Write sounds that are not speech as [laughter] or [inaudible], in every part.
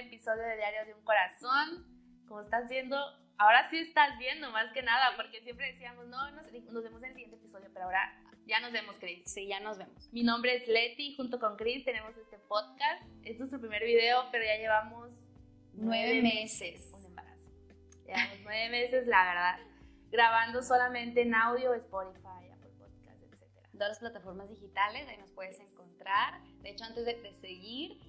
episodio de Diario de un Corazón. Como estás viendo, ahora sí estás viendo más que nada, porque siempre decíamos, no, nos, nos vemos en el siguiente episodio, pero ahora ya nos vemos, Chris. Sí, ya nos vemos. Mi nombre es Leti, junto con Chris tenemos este podcast. Este es nuestro primer video, pero ya llevamos Nueve meses. Un embarazo. Llevamos nueve meses, la verdad, grabando solamente en audio, Spotify, Apple Podcast, etc. Todas las plataformas digitales, ahí nos puedes encontrar. De hecho, antes de, de seguir,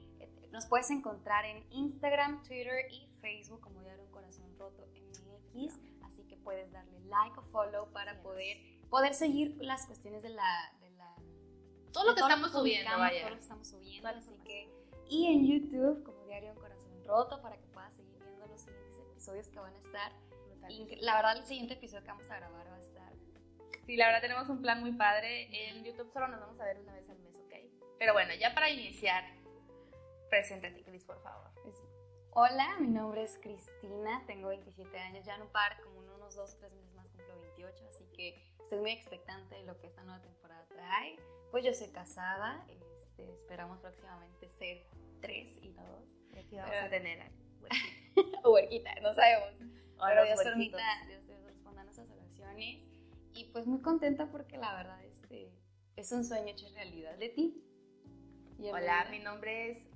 nos puedes encontrar en Instagram, Twitter y Facebook como Diario Un Corazón Roto MX. Así que puedes darle like o follow para Yes. poder, poder seguir las cuestiones de la... De la Todo lo que estamos subiendo, vaya. Todo lo que estamos subiendo. Toda Así que, y en YouTube como Diario Un Corazón Roto para que puedas seguir viendo los siguientes episodios que van a estar. La verdad, el siguiente episodio que vamos a grabar va a estar Sí, la verdad tenemos un plan muy padre. En YouTube solo nos vamos a ver una vez al mes, ¿ok? Pero bueno, ya para iniciar, preséntate, Chris, por favor. Hola, mi nombre es Cristina, tengo 27 años, ya en un par, como en unos 2 o 3 meses más cumplo 28, así que estoy muy expectante de lo que esta nueva temporada trae. Pues yo soy casada, este, esperamos próximamente ser 3 y 2. Y aquí vamos Pero- a tener a O [laughs] huerquita, no sabemos. Pero Dios permita, Dios, Dios responda a nuestras oraciones. Y pues muy contenta porque la verdad este, es un sueño hecho realidad de ti. Hola, mi nombre es...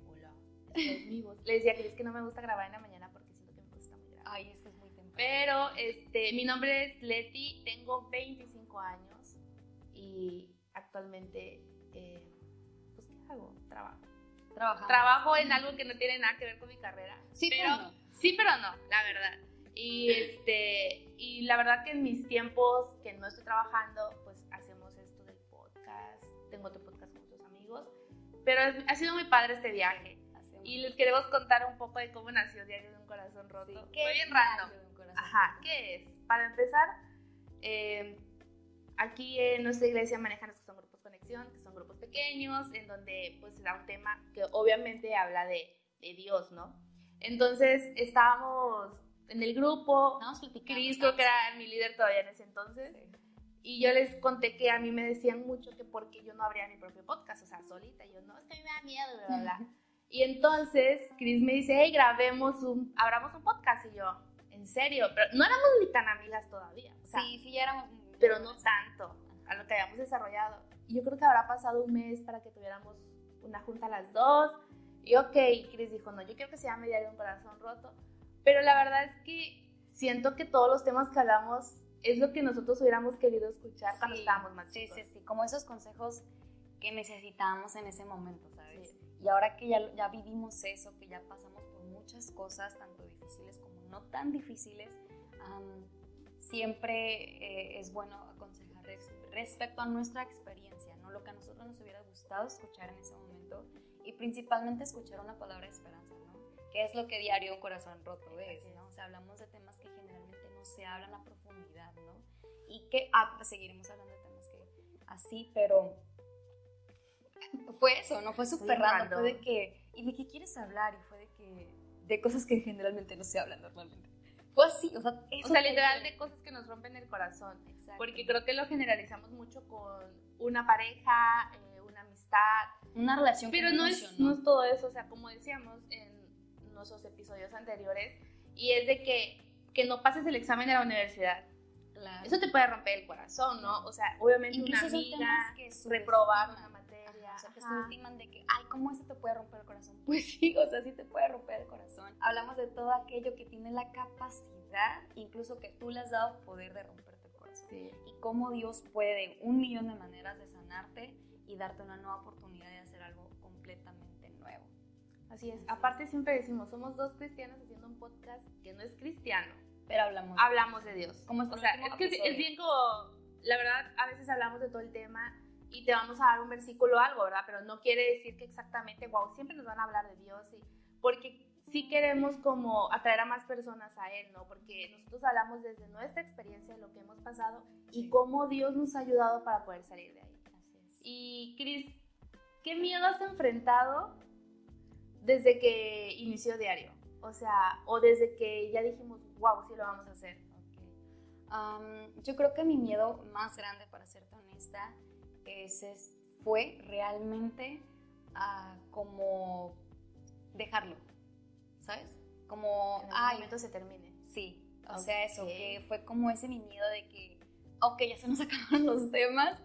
Es. Le decía a Chris que no me gusta grabar en la mañana porque siento que voz está muy grave. Ay, es que es muy temprano. Pero este, mi nombre es Leti, tengo 25 años y actualmente, eh, pues, ¿qué hago? Trabajo. Trabajando. Trabajo en algo que no tiene nada que ver con mi carrera. Sí, pero, pero no. Sí, pero no, la verdad. Y, este, y la verdad que en mis tiempos que no estoy trabajando, pues hacemos esto del podcast. Tengo otro podcast con otros amigos. Pero es- ha sido muy padre este viaje. Y les queremos contar un poco de cómo nació Diario de un Corazón Roto. Sí, Fue ¿qué bien es random. Ajá? ¿qué es? Para empezar, eh, aquí en nuestra iglesia manejan los que son grupos conexión, que son grupos pequeños, en donde pues se da un tema que obviamente habla de, de Dios, ¿no? Entonces estábamos en el grupo, platicando. Cris creo que era mi líder todavía en ese entonces, Sí. y yo les conté que a mí me decían mucho que porque yo no abría mi propio podcast, o sea, solita, y yo no, es que a mí me da miedo, bla, bla. [laughs] Y entonces Chris me dice, hey, grabemos un, abramos un podcast, y yo, ¿en serio? Pero no éramos ni tan amigas todavía, o sea, Sí, sí, ya éramos. pero no tanto a lo que habíamos desarrollado. Y yo creo que habrá pasado un mes para que tuviéramos una junta a las dos. Y ok, Chris dijo, no, yo quiero que se llame Diario de un Corazón Roto. Pero la verdad es que siento que todos los temas que hablamos es lo que nosotros hubiéramos querido escuchar cuando Sí, estábamos más Sí, chicos. sí, sí, como esos consejos que necesitábamos en ese momento. Sí. Y ahora que ya, ya vivimos eso, que ya pasamos por muchas cosas, tanto difíciles como no tan difíciles, am, siempre eh, es bueno aconsejar res- respecto a nuestra experiencia, ¿no? Lo que a nosotros nos hubiera gustado escuchar en ese momento y principalmente escuchar una palabra de esperanza, ¿no? Que es lo que diario un corazón roto es. ¿no? O sea, hablamos de temas que generalmente no se hablan a profundidad, ¿no? Y que ah, pues seguiremos hablando de temas que así, pero fue eso, ¿no? Fue súper random. fue de que, ¿y de qué quieres hablar? Y fue de que, de cosas que generalmente no se hablan normalmente. Fue así, o sea, O eso sea, fue- literal de cosas que nos rompen el corazón. Exacto. Porque creo que lo generalizamos mucho con una pareja, eh, una amistad, Una relación Pero no es, no es todo eso, o sea, como decíamos en nuestros episodios anteriores, y es de que, que no pases el examen de la universidad. Claro. Eso te puede romper el corazón, ¿no? O sea, obviamente Incluso una amiga, que reprobar una o sea, que ajá. subestiman de que, ay, ¿cómo eso te puede romper el corazón? [laughs] Pues sí, o sea, sí te puede romper el corazón. Hablamos de todo aquello que tiene la capacidad, incluso que tú le has dado poder de romperte el corazón. Sí. Y cómo Dios puede de un millón de maneras de sanarte y darte una nueva oportunidad de hacer algo completamente nuevo. Así es. Aparte siempre decimos, somos dos cristianos haciendo un podcast que no es cristiano. Pero hablamos. Hablamos de Dios. Como este o sea, es que es bien como, la verdad, a veces hablamos de todo el tema y te vamos a dar un versículo o algo, ¿verdad? Pero no quiere decir que exactamente, wow, siempre nos van a hablar de Dios y porque sí queremos como atraer a más personas a Él, ¿no? Porque nosotros hablamos desde nuestra experiencia, de lo que hemos pasado y cómo Dios nos ha ayudado para poder salir de ahí. Así es. Y Cris, ¿qué miedo has enfrentado desde que inició Diario? O sea, o desde que ya dijimos, wow, sí lo vamos a hacer. Am, yo creo que mi miedo más grande, para serte honesta, es, es- fue realmente ah, como dejarlo. ¿sabes? Como, en algún momento se termine. Sí, o sea, eso, que fue como ese mi miedo de que, ok, ya se nos [laughs] acabaron los temas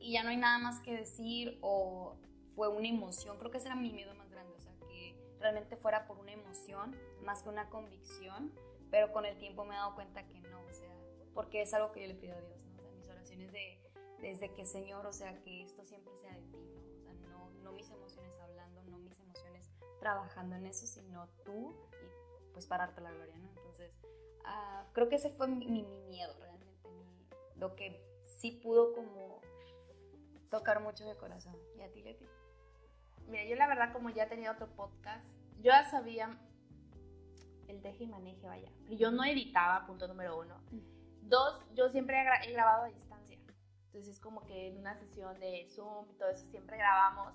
y ya no hay nada más que decir o fue una emoción, creo que ese era mi miedo más grande, o sea, que realmente fuera por una emoción más que una convicción, pero con el tiempo me he dado cuenta que no, o sea, porque es algo que yo le pido a Dios, ¿no? O sea, mis oraciones de, desde que Señor, o sea, que esto siempre sea de ti, ¿no? O sea, no, no mis emociones hablando, no mis emociones trabajando en eso, sino tú y pues pararte la gloria, ¿no? Entonces, uh, creo que ese fue mi, mi, miedo realmente, mi, lo que sí pudo como tocar mucho mi corazón. ¿Y a ti, Leti? Mira, yo la verdad como ya tenía otro podcast, yo ya sabía el deje y maneje, vaya. Pero yo no editaba, punto número uno. Dos, yo siempre he grabado a distancia. Entonces es como que en una sesión de Zoom y todo eso siempre grabamos.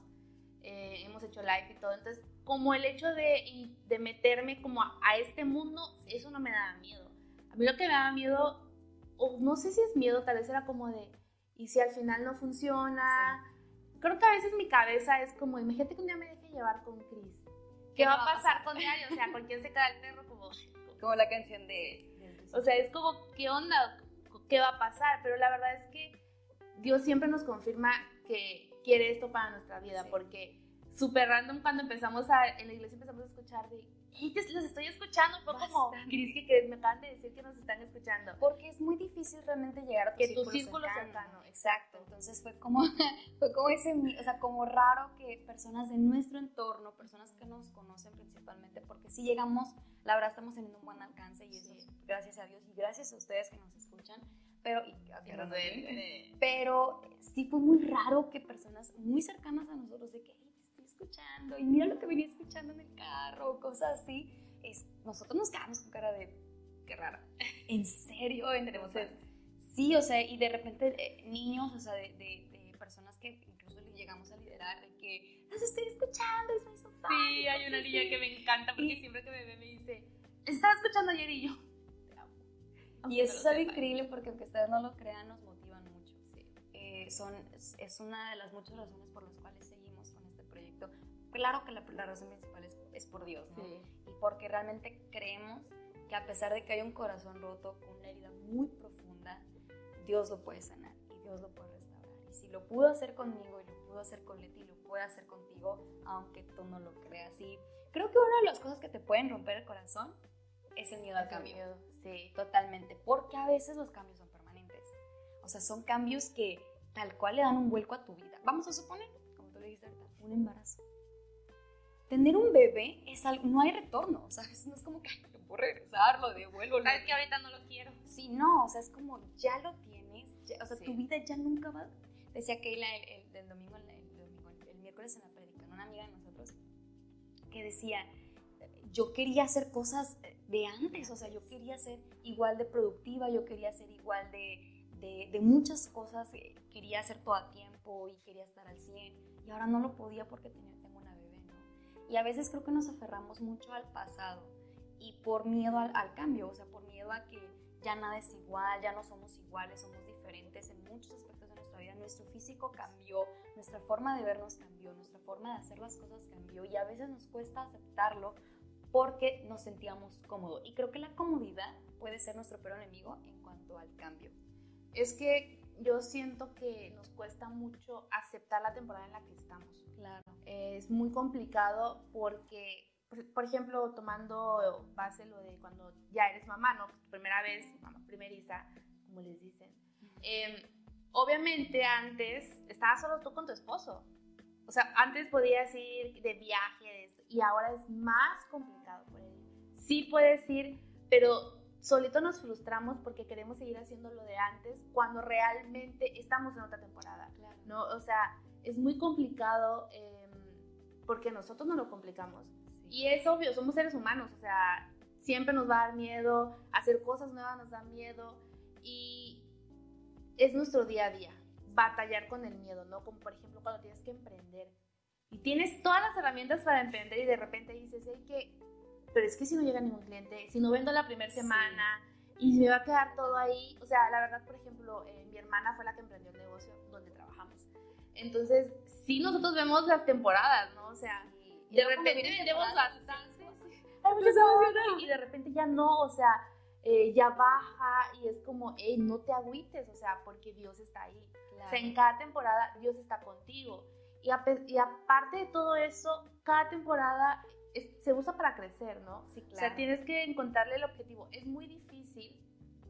Eh, hemos hecho live y todo. Entonces, como el hecho de, de meterme como a, a, este mundo, eso no me daba miedo. A mí lo que me daba miedo, o no sé si es miedo, tal vez era como de, ¿y si al final no funciona? Sí. Creo que a veces mi cabeza es como, imagínate que un día me deje llevar con Chris. ¿Qué, va a pasar con diario? O sea, con quién se queda el perro, como... Como la canción de... O sea, es como, ¿qué onda? ¿Qué va a pasar? Pero la verdad es que Dios siempre nos confirma que quiere esto para nuestra vida, sí. porque súper random cuando empezamos a, en la iglesia empezamos a escuchar de, hey, los estoy escuchando, fue como, Cris, que? Me acaban de decir que nos están escuchando. Porque es muy difícil realmente llegar a tu que círculo tu círculo cercano. cercano. Exacto, entonces fue como, [laughs] fue como ese, o sea, como raro que personas de nuestro entorno, personas que nos conocen principalmente, porque si llegamos, la verdad estamos teniendo un buen alcance y eso Sí. gracias a Dios y gracias a ustedes que nos escuchan, pero, y, Que nos ven. pero sí fue muy raro que personas muy cercanas a nosotros, de que, hey, estoy escuchando, y mira lo que venía escuchando en el carro, cosas así, es, nosotros nos quedamos con cara de, qué rara, ¿en serio? Entonces, sí, o sea, y de repente eh, niños, o sea, de, de, de, personas que incluso le llegamos a liderar, de que, los estoy escuchando, estoy so Sí, hay una niña sí. que me encanta porque Y- siempre que me ve me dice, estaba escuchando ayer y yo. Y eso es algo increíble porque aunque ustedes no lo crean, nos motivan mucho. Eh, son, es, es una de las muchas razones por las cuales seguimos con este proyecto. Claro que la, la razón principal es, es por Dios, ¿no? Sí. Y porque realmente creemos que a pesar de que hay un corazón roto con una herida muy profunda, Dios lo puede sanar y Dios lo puede restaurar. Y si lo pudo hacer conmigo y lo pudo hacer con Leti, lo puede hacer contigo, aunque tú no lo creas. Y creo que una de las cosas que te pueden romper el corazón es el miedo al Ese cambio. miedo, Sí. Totalmente, porque a veces los cambios son permanentes. O sea, son cambios que tal cual le dan un vuelco a tu vida. Vamos a suponer, como tú le dijiste ahorita, un embarazo. Tener un bebé es algo, no hay retorno, ¿sabes? No es como que "Ay, lo puedo regresar, lo devuelvo. Sabes que ahorita no lo quiero. Sí, no, o sea, es como ya lo tienes, ya- o sea, Sí. tu vida ya nunca va. Decía Keila el, el- del domingo, el, el domingo, el miércoles en la predica, una amiga de nosotros, que decía, yo quería hacer cosas de antes, o sea, yo quería ser igual de productiva, yo quería ser igual de, de, muchas cosas, eh, quería hacer todo a tiempo y quería estar al 100, y ahora no lo podía porque tenía, tengo una bebé, ¿no? Y a veces creo que nos aferramos mucho al pasado y por miedo al, al cambio, o sea, por miedo a que ya nada es igual, ya no somos iguales, somos diferentes en muchos aspectos de nuestra vida. Nuestro físico cambió, nuestra forma de vernos cambió, nuestra forma de hacer las cosas cambió y a veces nos cuesta aceptarlo porque nos sentíamos cómodos. Y creo que la comodidad puede ser nuestro peor enemigo en cuanto al cambio. Es que yo siento que nos cuesta mucho aceptar la temporada en la que estamos. Claro. Es muy complicado porque, por- por ejemplo, tomando base lo de cuando ya eres mamá, ¿no? Tu primera vez, mamá primeriza, como les dicen. Eh, obviamente antes estabas solo tú con tu esposo. O sea, antes podías ir de viaje de esto, y ahora es más complicado. Sí puedes ir, pero solito nos frustramos porque queremos seguir haciendo lo de antes cuando realmente estamos en otra temporada. Claro. ¿no? O sea, es muy complicado eh, porque nosotros no lo complicamos. Y es obvio, somos seres humanos, o sea, siempre nos va a dar miedo, hacer cosas nuevas nos da miedo y es nuestro día a día, batallar con el miedo, ¿no? Como por ejemplo cuando tienes que emprender y tienes todas las herramientas para emprender y de repente dices, hey, que, pero es que si no llega ningún cliente, si no vendo la primera semana y me va a quedar todo ahí, o sea, la verdad, por ejemplo, eh, mi hermana fue la que emprendió el negocio donde trabajamos. Entonces, sí nosotros vemos las temporadas, ¿no? O sea, Sí. Y de repente vendemos bastante. Ay, y de repente ya no, o sea, eh, ya baja y es como, hey, no te agüites, o sea, porque Dios está ahí. O sea, en cada temporada Dios está contigo. Y, y aparte de todo eso, cada temporada se usa para crecer, ¿no? Sí, claro. O sea, tienes que encontrarle el objetivo. Es muy difícil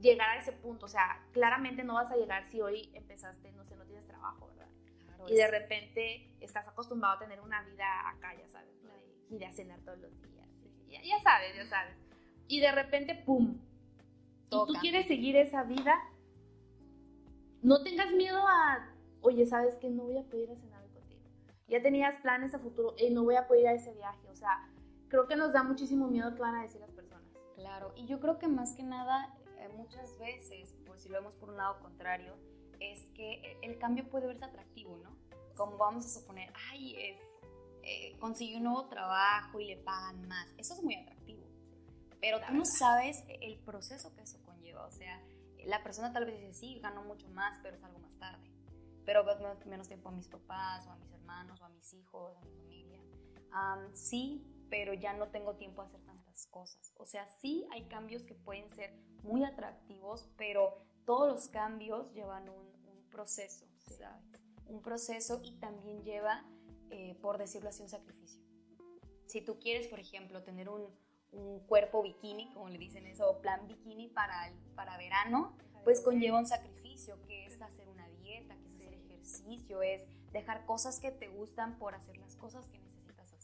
llegar a ese punto. O sea, claramente no vas a llegar si hoy empezaste, no sé, no tienes trabajo, ¿verdad? Claro, y de repente estás acostumbrado a tener una vida acá, ya sabes, ¿no? De ir a cenar todos los días. Ya, ya, sabes, ya sabes. Y de repente, ¡pum! Y tú quieres seguir esa vida. No tengas miedo a, oye, ¿sabes que No voy a poder ir a cenar contigo. Ya tenías planes a futuro, y no voy a poder ir a ese viaje. O sea, creo que nos da muchísimo miedo que van a decir las personas. Claro, y yo creo que más que nada eh, muchas veces, por si lo vemos por un lado contrario, es que el cambio puede verse atractivo, ¿no? Como vamos a suponer, ay, eh, consiguió un nuevo trabajo y le pagan más. Eso es muy atractivo. Pero tú no sabes el proceso que eso conlleva. O sea, la persona tal vez dice, sí, ganó mucho más, pero es algo más tarde. Pero menos tiempo a mis papás, o a mis hermanos, o a mis hijos, a mi familia. sí, pero ya no tengo tiempo a hacer tantas cosas. O sea, sí hay cambios que pueden ser muy atractivos, pero todos los cambios llevan un, proceso, ¿sabes? Un proceso y también lleva, eh, por decirlo así, un sacrificio. Si tú quieres, por ejemplo, tener un, cuerpo bikini, como le dicen eso, plan bikini para, para verano, pues conlleva un sacrificio, que es hacer una dieta, que es hacer ejercicio, es dejar cosas que te gustan por hacer las cosas que necesitas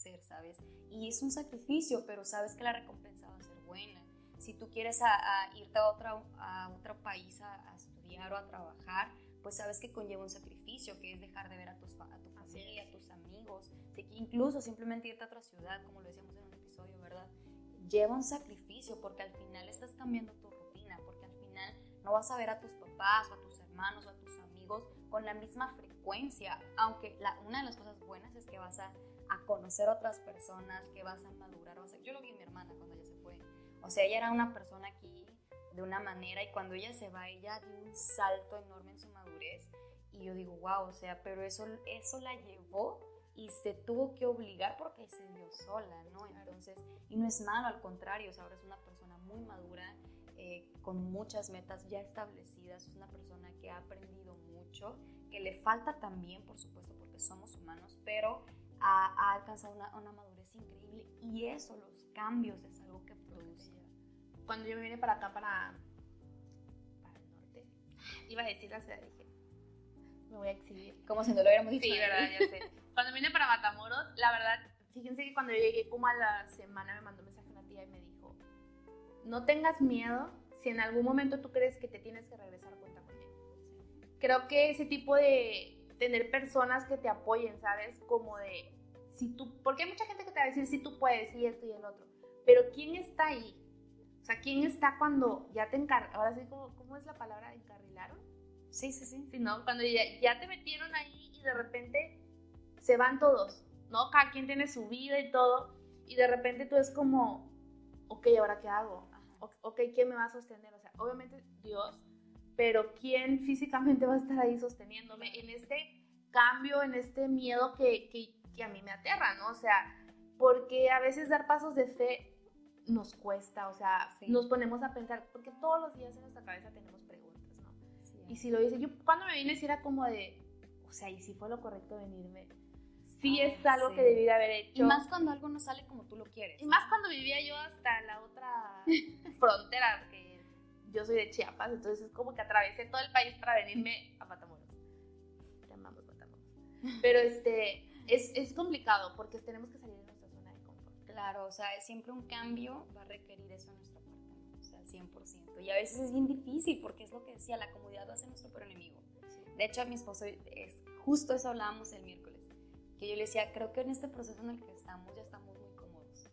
hacer, ¿sabes? Y es un sacrificio, pero sabes que la recompensa va a ser buena si tú quieres a, irte a otro, a otro país a, estudiar o a trabajar, pues sabes que conlleva un sacrificio, que es dejar de ver a, tus, a tu familia, a tus amigos, incluso simplemente irte a otra ciudad, como lo decíamos en un episodio, ¿verdad? Lleva un sacrificio porque al final estás cambiando tu rutina, porque al final no vas a ver a tus papás o a tus hermanos o a tus amigos con la misma frecuencia, aunque la, una de las cosas buenas es que vas a, a conocer otras personas, que vas a madurar, vas a, yo lo vi en mi hermana cuando ella se fue o sea, ella era una persona aquí de una manera y cuando ella se va, ella dio un salto enorme en su madurez. Y yo digo, wow, o sea, pero eso, eso la llevó y se tuvo que obligar porque se dio sola, ¿no? Entonces, y no es malo, al contrario, o sea, ahora es una persona muy madura, eh, con muchas metas ya establecidas, es una persona que ha aprendido mucho, que le falta también, por supuesto, porque somos humanos, pero ha, ha alcanzado una, una, madurez increíble y eso, los cambios, es algo que produce cuando yo me vine para acá, para, para el norte, iba a decir la ciudad, dije, me voy a exhibir. Como si no lo hubiéramos dicho. Sí, verdad, ya sé. Cuando vine para Matamoros, la verdad, fíjense que cuando yo llegué como a la semana me mandó un mensaje una tía y me dijo, no tengas miedo si en algún momento tú crees que te tienes que regresar, cuenta conmigo. Creo que ese tipo de tener personas que te apoyen, ¿sabes? Como de, si tú, porque hay mucha gente que te va a decir si tú puedes y esto y el otro, pero ¿quién está ahí? O sea, ¿quién está cuando ya te encar... Ahora sí, ¿cómo, ¿cómo, es la palabra? ¿Encarrilaron? Sí, sí, sí. Sí, ¿no? Cuando ya, ya, te metieron ahí y de repente se van todos, ¿no? Cada quien tiene su vida y todo. Y de repente tú es como, ok, ¿ahora qué hago? Ok, ¿quién me va a sostener? O sea, obviamente Dios, pero ¿quién físicamente va a estar ahí sosteniéndome en este cambio, en este miedo que, que, que a mí me aterra, ¿no? O sea, porque a veces dar pasos de fe nos cuesta, o sea, nos ponemos a pensar, porque todos los días en nuestra cabeza tenemos preguntas, ¿no? y si lo hice, yo cuando me vine, si era como de, o sea, ¿y si fue lo correcto venirme? Sí es algo que debí de haber hecho. Y más cuando algo no sale como tú lo quieres. Y más cuando vivía yo hasta la otra [laughs] frontera, que yo soy de Chiapas, entonces es como que atravesé todo el país para venirme a Matamoros. Te amamos Matamoros. [laughs] Pero este, es, es complicado porque tenemos que salir Claro, o sea, siempre un cambio va a requerir eso en nuestra parte, ¿no? o sea, 100%. Y a veces es bien difícil porque es lo que decía, la comodidad va a ser nuestro peor enemigo. De hecho, a mi esposo, es, justo eso hablábamos el miércoles, que yo le decía, creo que en este proceso en el que estamos ya estamos muy cómodos. O sea,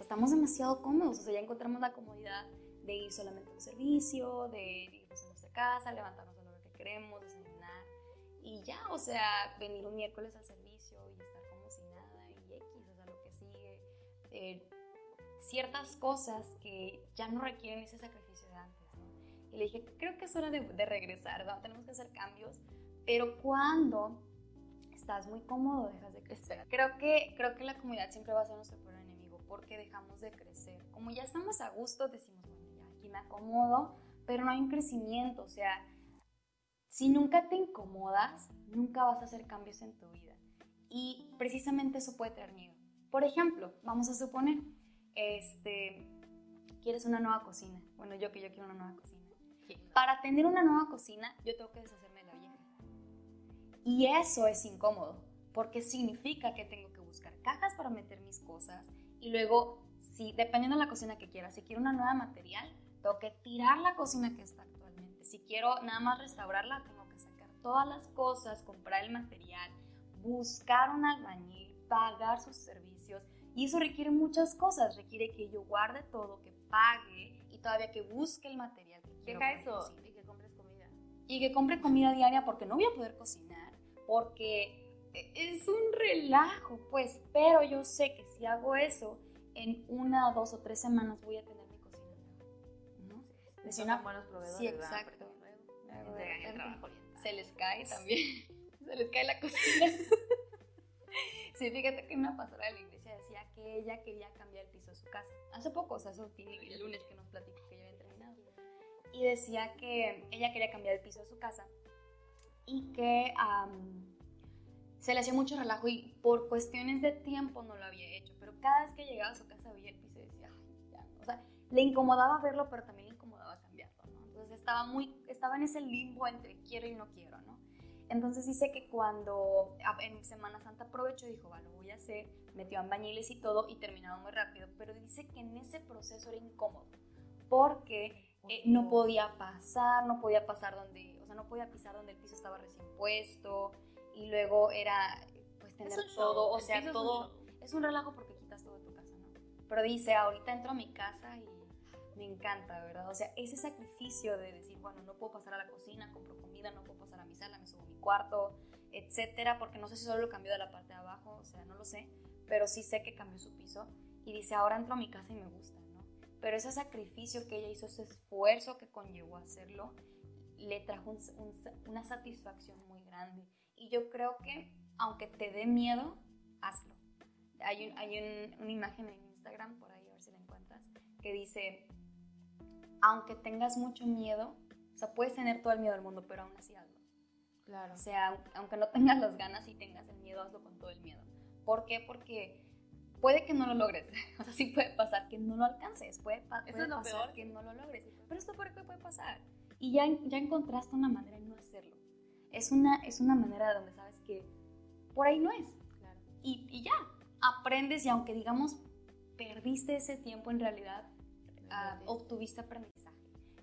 estamos demasiado cómodos, o sea, ya encontramos la comodidad de ir solamente a un servicio, de irnos a nuestra casa, levantarnos a lo que queremos, desayunar y ya, o sea, venir un miércoles al servicio y estar como si nada y X, o sea, lo que sigue eh, ciertas cosas que ya no requieren ese sacrificio de antes. Y le dije, creo que es hora de, regresar, ¿no? tenemos que hacer cambios, pero cuando estás muy cómodo, dejas de crecer. Creo que, creo que la comunidad siempre va a ser nuestro peor enemigo, porque dejamos de crecer. Como ya estamos a gusto, decimos, me acomodo, pero no hay un crecimiento, o sea, si nunca te incomodas, nunca vas a hacer cambios en tu vida. Y precisamente eso puede tener miedo. Por ejemplo, vamos a suponer, este, quieres una nueva cocina. Bueno, yo que yo quiero una nueva cocina. Para tener una nueva cocina, yo tengo que deshacerme de la vieja. Y eso es incómodo, porque significa que tengo que buscar cajas para meter mis cosas y luego, si dependiendo de la cocina que quiera, si quiero una nueva material, tengo que tirar la cocina que está actualmente. Si quiero nada más restaurarla, tengo que sacar todas las cosas, comprar el material, buscar un albañil, pagar sus servicios. Y eso requiere muchas cosas. Requiere que yo guarde todo, que pague y todavía que busque el material que quiero. Deja eso y que compres comida. Y que compre comida diaria porque no voy a poder cocinar, porque es un relajo, pues. Pero yo sé que si hago eso, en una, dos o tres semanas voy a tener ¿no? Son buenos proveedores. Sí, exacto. Se les cae también. [laughs] Se les cae la cocina. [laughs] sí, fíjate que una pastora de la iglesia decía que ella quería cambiar el piso de su casa. Hace poco, o sea, eso tiene el lunes que nos platicó que ya había terminado. Y decía que ella quería cambiar el piso de su casa y que se le hacía mucho relajo y por cuestiones de tiempo no lo había hecho. Pero cada vez que llegaba a su casa veía el piso y decía, ay, ya O sea, le incomodaba verlo, pero también estaba, muy, estaba en ese limbo entre quiero y no quiero, ¿no? Entonces dice que cuando en Semana Santa aprovechó y dijo, va, lo voy a hacer, metió en bañiles y todo y terminaba muy rápido, pero dice que en ese proceso era incómodo porque eh, no podía pasar, no podía pasar donde, o sea, no podía pisar donde el piso estaba recién puesto y luego era pues tener todo, o sea, todo es un relajo porque quitas todo de tu casa, ¿no? Pero dice, ahorita entro a mi casa y me encanta, ¿verdad? O sea, ese sacrificio de decir, bueno, no puedo pasar a la cocina, compro comida, no puedo pasar a mi sala, me subo a mi cuarto, etcétera, porque no sé si solo lo cambió de la parte de abajo, o sea, no lo sé, pero sí sé que cambió su piso y dice, ahora entro a mi casa y me gusta, ¿no? Pero ese sacrificio que ella hizo, ese esfuerzo que conllevó hacerlo, le trajo una satisfacción muy grande. Y yo creo que, aunque te dé miedo, hazlo. Hay, hay una imagen en Instagram, por ahí a ver si la encuentras, que dice, aunque tengas mucho miedo, o sea, puedes tener todo el miedo del mundo, pero aún así hazlo. Claro. O sea, aunque no tengas las ganas y tengas el miedo, hazlo con todo el miedo. ¿Por qué? Porque puede que no lo logres. [laughs] O sea, sí puede pasar que no lo alcances. Puede, puede es lo pasar peor. que no lo logres. Pero esto qué puede pasar. Y ya, ya encontraste una manera de no hacerlo. Es una, es una manera donde sabes que por ahí no es. Claro. Y, y ya, aprendes y aunque digamos perdiste ese tiempo en realidad, uh, obtuviste aprendizaje.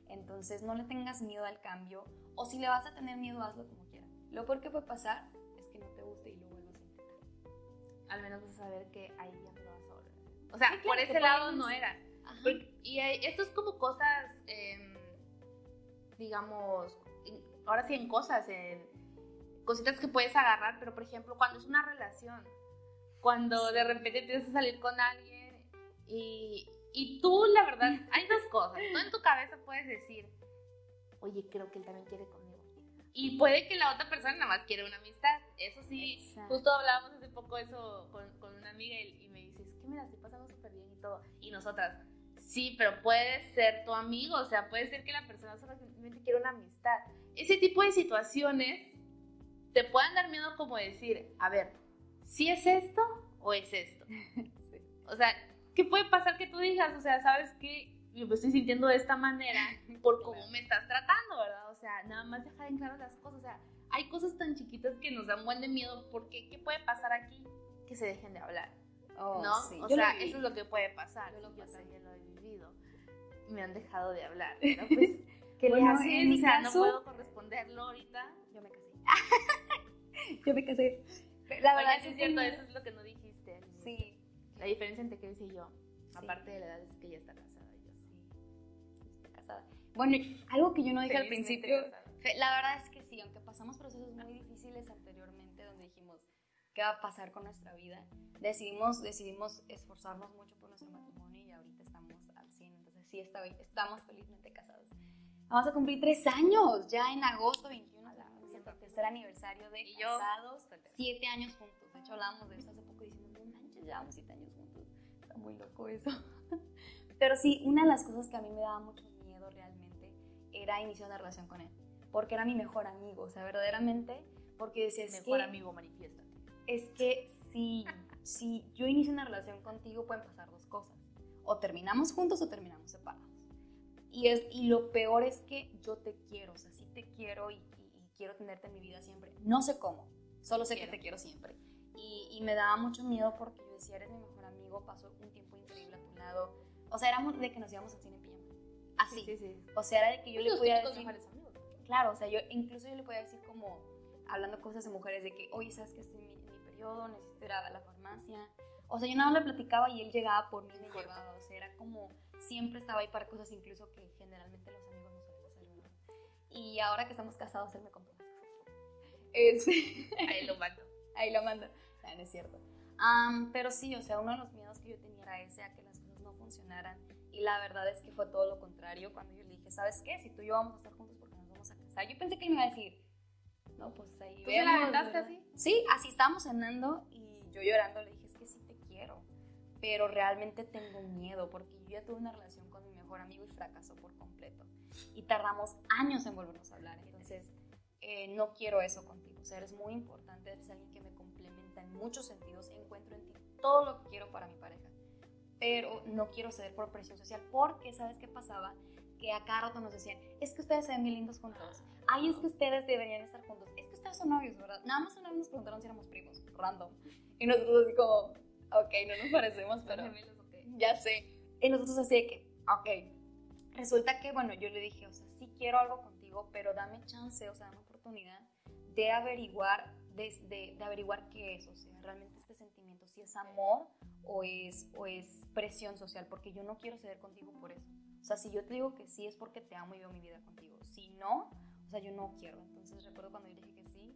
Entonces no le tengas miedo al cambio o si le vas a tener miedo, hazlo como quieras. Lo peor que puede pasar es que no te guste y lo vuelvas a intentar. Al menos vas a saber que ahí ya no lo vas a volver. O sea, Sí, claro, por ese lado no era. Porque- y esto es como cosas, em, digamos, ahora sí en cosas, en cositas que puedes agarrar, pero por ejemplo, cuando es una relación, cuando de repente empiezas a salir con alguien y, y tú, la verdad, [laughs] hay dos cosas. Tú en tu cabeza puedes decir, oye, creo que él también quiere conmigo. Y puede que la otra persona nada más quiere una amistad. Eso sí, Exacto. justo hablábamos hace poco eso con, con una amiga y, y me dice, es que mira, sí pasamos súper bien y todo. Y nosotras, sí, pero puede ser tu amigo, o sea, puede ser que la persona solamente quiera una amistad. Ese tipo de situaciones te pueden dar miedo como decir, a ver, ¿si es esto o es esto? [laughs] O sea, ¿qué puede pasar que tú digas? O sea, ¿sabes qué? Yo me estoy sintiendo de esta manera por cómo me estás tratando, ¿verdad? O sea, nada más dejar en claro las cosas. O sea, hay cosas tan chiquitas que nos dan buen de miedo porque ¿qué puede pasar aquí? Que se dejen de hablar, Oh, ¿no? sí. O Yo sea, eso es lo que puede pasar. Yo lo yo también lo he vivido. Me han dejado de hablar, [laughs] pero pues, ¿qué Bueno, le en haces? mi O sea, caso- no puedo corresponderlo ahorita. Yo me casé. [laughs] Yo me casé. La verdad Oigan, sí es cierto, eso es lo que no dijiste. La diferencia entre Chris y yo, Sí. aparte de la edad, es que ella está casada y yo sí. Estoy casada. Bueno, y algo que yo no dije al principio, la verdad es que sí, aunque pasamos procesos muy difíciles anteriormente, donde dijimos qué va a pasar con nuestra vida, decidimos, decidimos esforzarnos mucho por nuestro matrimonio y ahorita estamos al 100, entonces sí está- estamos felizmente casados. Vamos a cumplir tres años, ya en agosto 21, la- es nuestro tercer aniversario de Y yo, casados, soltera. siete años juntos. De hecho, hablábamos de eso hace poco diciendo, no manches, llevamos siete años. Está muy loco eso. [laughs] Pero sí, una de las cosas que a mí me daba mucho miedo realmente era iniciar una relación con él. Porque era mi mejor amigo, o sea, verdaderamente, porque decía, es mejor amigo, manifiéstate. Es que si, si yo inicio una relación contigo, pueden pasar dos cosas. O terminamos juntos o terminamos separados. Y, es, y lo peor es que yo te quiero, o sea, sí te quiero y, quiero tenerte en mi vida siempre. No sé cómo, solo sé que te quiero siempre. Y, y, me daba mucho miedo porque yo decía, eres mi mejor pasó un tiempo increíble a tu lado. O sea, éramos de que nos íbamos a cine en pijama. Así. Sí, sí, O sea, era de que yo le podía decir... Claro, o sea, yo incluso yo le podía decir como, hablando cosas de mujeres, de que, oye, ¿sabes que estoy en mi, en mi periodo? Necesito ir a la farmacia. O sea, yo nada más le platicaba y él llegaba por mí y me llevaba. O sea, era como, siempre estaba ahí para cosas incluso que generalmente los amigos no suelen hacer, ¿verdad? Y ahora que estamos casados, él me compró. Es... [laughs] Ahí lo mando. Ahí lo mando. No, no es cierto. pero sí, o sea, uno de los que yo tenía era ese, a que las cosas no funcionaran. Y la verdad es que fue todo lo contrario cuando yo le dije, ¿sabes qué? Si tú y yo vamos a estar juntos, porque nos vamos a casar? Yo pensé que él me iba a decir, no, pues ahí ¿Tú se la aventaste así? Sí, así estábamos cenando y yo llorando le dije, es que sí te quiero, pero realmente tengo miedo porque yo ya tuve una relación con mi mejor amigo y fracasó por completo. Y tardamos años en volvernos a hablar, entonces eh, no quiero eso contigo. O sea, eres muy importante, eres alguien que me complementa en muchos sentidos, encuentro en ti todo lo que quiero para mi pareja, pero no quiero ceder por presión social porque, ¿sabes qué pasaba? Que a cada rato nos decían, es que ustedes se ven bien lindos juntos, ay, es que ustedes deberían estar juntos, es que ustedes son novios, ¿verdad? Nada más una vez nos preguntaron si éramos primos, random, y nosotros así como, ok, no nos parecemos, pero ya sé. Y nosotros así de que, ok, resulta que, bueno, yo le dije, o sea, sí quiero algo contigo, pero dame chance, o sea, dame oportunidad de averiguar, de, de, averiguar qué es, o sea, realmente si es amor o es, o es presión social, porque yo no quiero ceder contigo por eso. O sea, si yo te digo que sí es porque te amo y veo mi vida contigo. Si no, o sea, yo no quiero. Entonces recuerdo cuando yo dije que sí,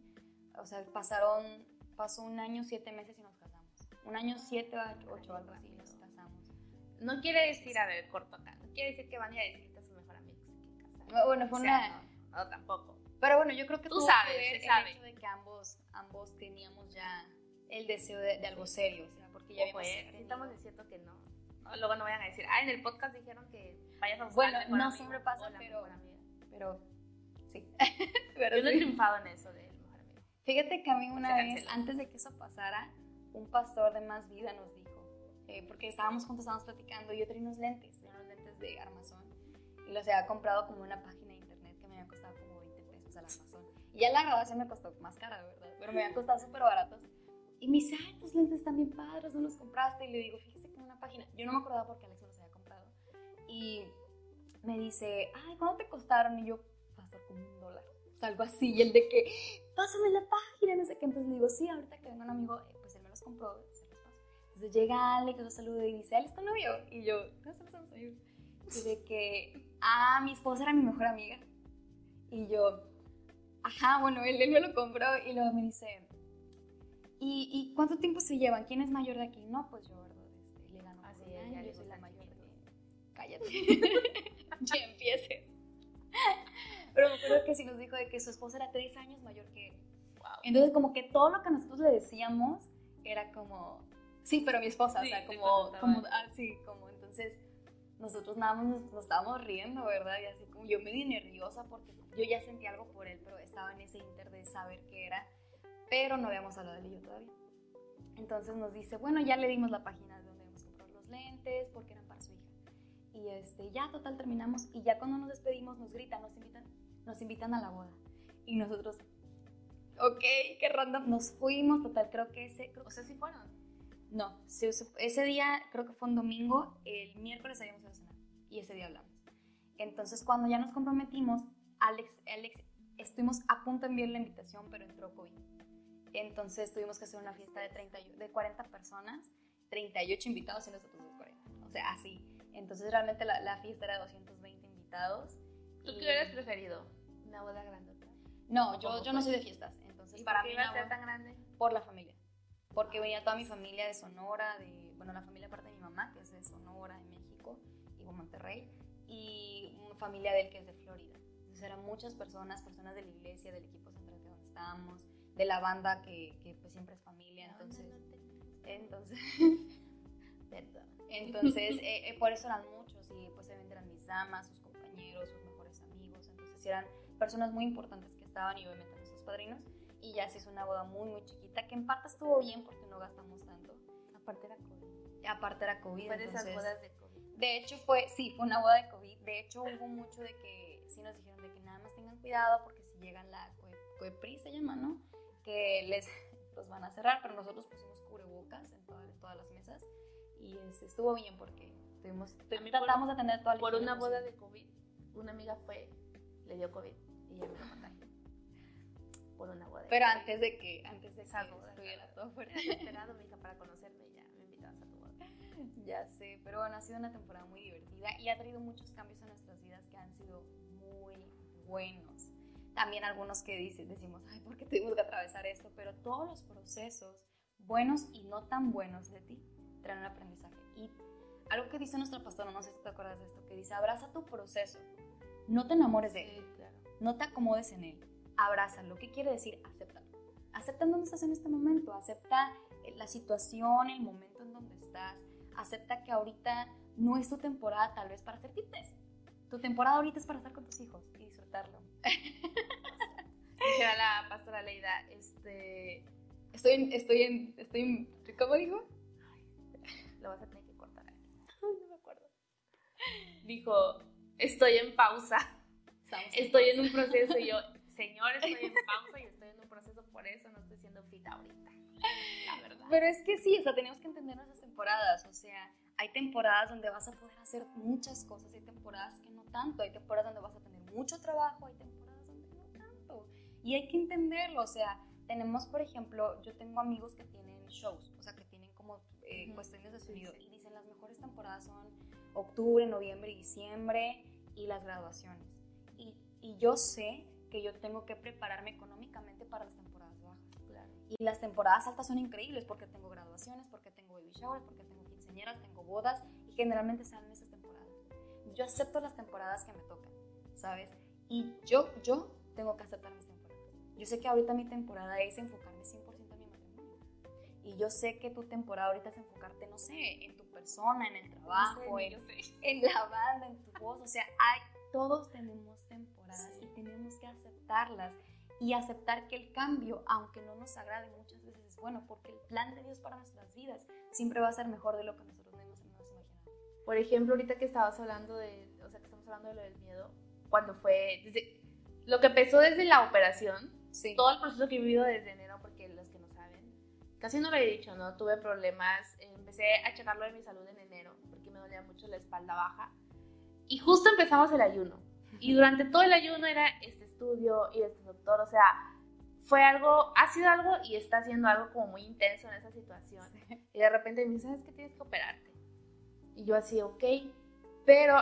o sea, pasaron, pasó un año, siete meses y nos casamos. Un año, siete, ocho, algo así, nos casamos. No quiere decir, a ver, corto acá, no quiere decir que van a decir que es su mejor amigo, Bueno, fue una... No, tampoco. Pero bueno, yo creo que tú sabes, que el hecho de que ambos, ambos teníamos ya el deseo de, algo serio, o sea, porque ya Ojo, eh, estamos diciendo que no. Luego no vayan a decir, ah, en el podcast dijeron que vayas a buscar Bueno, no siempre pasa, pero, pero sí. [laughs] [laughs] pero Yo no he triunfado en eso del mejor amigo. Fíjate que a mí una vez, antes de que eso pasara, un pastor de Más Vida nos dijo, eh, porque estábamos juntos, estábamos platicando, y yo tenía unos lentes, tenía unos lentes de Armazón, y los había comprado como una página de internet que me había costado como 20 pesos al Armazón. Y ya la grabación me costó más cara, ¿verdad? Pero me habían costado súper baratos. Y me dice, ay, tus lentes están bien padres, ¿no los compraste? Y le digo, fíjese que en una página, yo no me acordaba porque Alex me los había comprado. Y me dice, ay, ¿cuánto te costaron? Y yo, pastor, como un dólar. Algo así. Y el de que, pásame la página, no sé qué. Entonces le digo, sí, ahorita que venga un amigo, eh, pues él me los compró, se los. Entonces llega Alex, lo saluda y dice, ¿él es tu novio? Y yo, no, somos amigos. Y de que, ah, mi esposa era mi mejor amiga. Y yo, ajá, bueno, él, él me lo compró. Y luego me dice, ¿Y, ¿Y, cuánto tiempo se llevan? ¿Quién es mayor de aquí? No, pues yo, ¿verdad? Este, le gano Así es, ya yo soy la mayor de Cállate. [laughs] [laughs] ya empieces. Pero me acuerdo que sí nos dijo de que su esposa era tres años mayor que él. Wow. Entonces, como que todo lo que nosotros le decíamos era como, sí, pero mi esposa, sí, o sea, como, como, ah, sí, como, entonces, nosotros nada más nos, nos, estábamos riendo, ¿verdad? Y así como yo me di nerviosa porque yo ya sentía algo por él, pero estaba en ese inter de saber qué era pero no habíamos hablado de ello todavía. Entonces nos dice, bueno, ya le dimos la página de donde hemos comprado los lentes porque eran para su hija. Y este, ya total terminamos y ya cuando nos despedimos nos gritan, nos invitan, nos invitan a la boda. Y nosotros, ok, qué random, nos fuimos, total, creo que ese... o sea, ¿sí fueron? No, ese día creo que fue un domingo, el miércoles habíamos ido a cenar y ese día hablamos. Entonces cuando ya nos comprometimos, Alex, Alex, estuvimos a punto de enviar la invitación, pero entró COVID. Entonces tuvimos que hacer una fiesta de, 30, de 40 personas, 38 invitados y nosotros 40. O sea, así. Entonces realmente la, la fiesta era de 220 invitados. ¿Tú qué hubieras preferido? ¿Una boda grandota? No, yo, yo no soy de fiestas. Entonces, ¿Y para por qué iba a ser tan grande? Por la familia. Porque venía toda mi familia de Sonora, de, bueno, la familia aparte de mi mamá, que es de Sonora, de México, y de Monterrey, y una familia de él que es de Florida. Entonces eran muchas personas, personas de la iglesia, del equipo central donde estábamos, de la banda que, que pues siempre es familia, entonces... entonces [laughs] Perdón. Entonces, eh, eh, por eso eran muchos y pues se vendrán mis damas, sus compañeros, sus mejores amigos. Entonces, eran personas muy importantes que estaban y obviamente nuestros padrinos. Y ya se hizo una boda muy, muy chiquita, que en parte estuvo bien porque no gastamos tanto. Aparte era COVID. Aparte era COVID. Fue de esas bodas de COVID. De hecho, fue, sí, fue una boda de COVID. De hecho, hubo mucho de que, sí nos dijeron de que nada más tengan cuidado porque si llegan la COE- COEPRI, se llama, ¿no? Que les los van a cerrar, pero nosotros pusimos cubrebocas en, toda- todas las mesas y este, estuvo bien porque tuvimos, A mí por- tratamos de atender toda la Por una boda de COVID, una amiga fue, le dio COVID y ella me lo contagió. Por una boda. Pero COVID. antes de que, antes de Esa que boda, estuviera todo fuera. Esperado, mija, para conocerme ya me invitabas a tu boda. [laughs] Ya sé, pero bueno, ha sido una temporada muy divertida y ha traído muchos cambios en nuestras vidas que han sido muy buenos. También algunos que dices, decimos, ay, ¿por qué tuvimos que atravesar esto? Pero todos los procesos, buenos y no tan buenos de ti, traen un aprendizaje. Y algo que dice nuestra pastora, no sé si te acuerdas de esto, que dice, abraza tu proceso, no te enamores de él, Sí, claro. no te acomodes en él, abrázalo. ¿Qué quiere decir? Acéptalo. Acepta en dónde estás en este momento, acepta eh, la situación, el momento en donde estás, acepta que ahorita no es tu temporada tal vez para hacer fitness. Tu temporada ahorita es para estar con tus hijos y disfrutarlo. [laughs] La pastora Leida, este, Estoy en, estoy en, estoy en, ¿cómo digo? lo vas a tener que cortar. Ay, no me acuerdo. Dijo, estoy en pausa, Estamos estoy en un proceso y yo, señor, estoy en [laughs] pausa y estoy en un proceso, por eso no estoy siendo fit ahorita. La verdad. Pero es que sí, o sea, tenemos que entender nuestras temporadas, o sea, hay temporadas donde vas a poder hacer muchas cosas, hay temporadas que no tanto, hay temporadas donde vas a tener mucho trabajo, hay temporadas. Y hay que entenderlo, o sea, tenemos, por ejemplo, yo tengo amigos que tienen shows, o sea, que tienen como eh, Ujú. cuestiones de Sí, sonido, sí. y dicen las mejores temporadas son octubre, noviembre y diciembre, y las graduaciones. Y, y yo sé que yo tengo que prepararme económicamente para las temporadas bajas. Claro. Y las temporadas altas son increíbles porque tengo graduaciones, porque tengo baby showers, porque tengo quinceañeras, tengo bodas y generalmente salen esas temporadas. Yo acepto las temporadas que me tocan, ¿sabes? Y yo, yo tengo que aceptar mis temporadas. Yo sé que ahorita mi temporada es enfocarme 100% en mi matrimonio. Y yo sé que tu temporada ahorita es enfocarte, no sé, en tu persona, en el trabajo, en, sé. en la banda, en tu voz. O sea, hay, todos tenemos temporadas Sí. y tenemos que aceptarlas y aceptar que el cambio, aunque no nos agrade muchas veces, es bueno porque el plan de Dios para nuestras vidas siempre va a ser mejor de lo que nosotros mismos nos imaginamos. Por ejemplo, ahorita que estabas hablando de, o sea, que estamos hablando de lo del miedo, cuando fue, desde, lo que empezó desde la operación, Sí. todo el proceso que he vivido desde enero, porque los que no saben, casi no lo he dicho, ¿no? Tuve problemas, empecé a checarlo de mi salud en enero, porque me dolía mucho la espalda baja, y justo empezamos el ayuno, y durante todo el ayuno era este estudio y este doctor, o sea, fue algo, ha sido algo y está siendo algo como muy intenso en esa situación. Y de repente me dice, ¿sabes qué? Tienes que operarte. Y yo así, ok. Pero